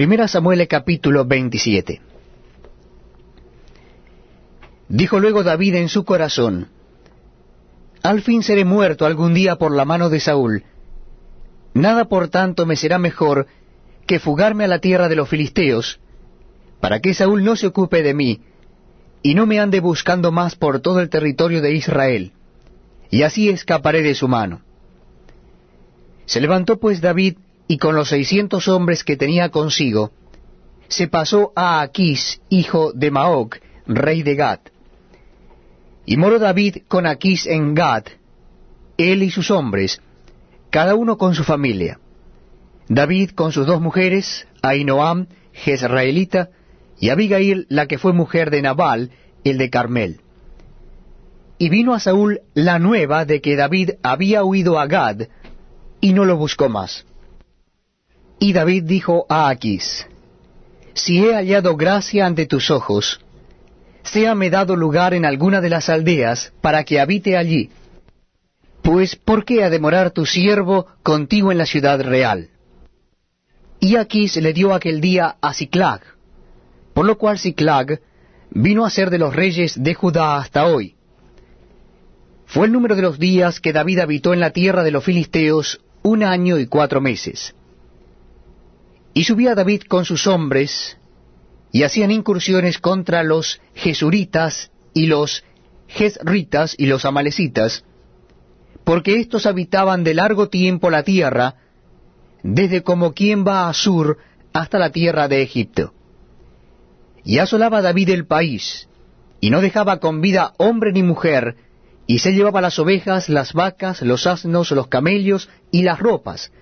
Primera Samuel capítulo 27. Dijo luego David en su corazón, Al fin seré muerto algún día por la mano de Saúl. Nada por tanto me será mejor que fugarme a la tierra de los filisteos, para que Saúl no se ocupe de mí, y no me ande buscando más por todo el territorio de Israel, y así escaparé de su mano. Se levantó pues David, y con los seiscientos hombres que tenía consigo, se pasó a Aquís, hijo de Maoc, rey de Gad. Y moró David con Aquís en Gad, él y sus hombres, cada uno con su familia. David con sus dos mujeres, Ainoam, Jezraelita, y Abigail, la que fue mujer de Nabal, el de Carmel. Y vino a Saúl la nueva de que David había huido a Gad, y no lo buscó más. Y David dijo a Aquis, Si he hallado gracia ante tus ojos, séame dado lugar en alguna de las aldeas, para que habite allí. Pues, ¿por qué ha de morar tu siervo contigo en la ciudad real? Y Aquis le dio aquel día a Ciclag, por lo cual Ciclag vino a ser de los reyes de Judá hasta hoy. Fue el número de los días que David habitó en la tierra de los filisteos un año y cuatro meses. Y subía David con sus hombres, y hacían incursiones contra los Jesuritas y los Jezritas y los Amalecitas, porque éstos habitaban de largo tiempo la tierra, desde como quien va a Sur hasta la tierra de Egipto. Y asolaba David el país, y no dejaba con vida hombre ni mujer, y se llevaba las ovejas, las vacas, los asnos, los camellos y las ropas,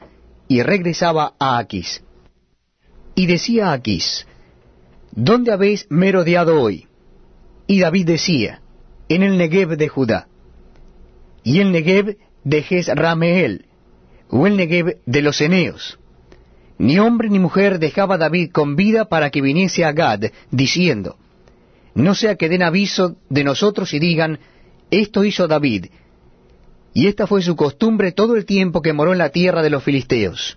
y regresaba a Aquis. Y decía a Aquis, ¿Dónde habéis merodeado hoy? Y David decía, en el Negev de Judá. Y el Negev de Jezrameel, o el Negev de los Eneos. Ni hombre ni mujer dejaba David con vida para que viniese a Gad, diciendo, no sea que den aviso de nosotros y digan, esto hizo David, y esta fue su costumbre todo el tiempo que moró en la tierra de los filisteos.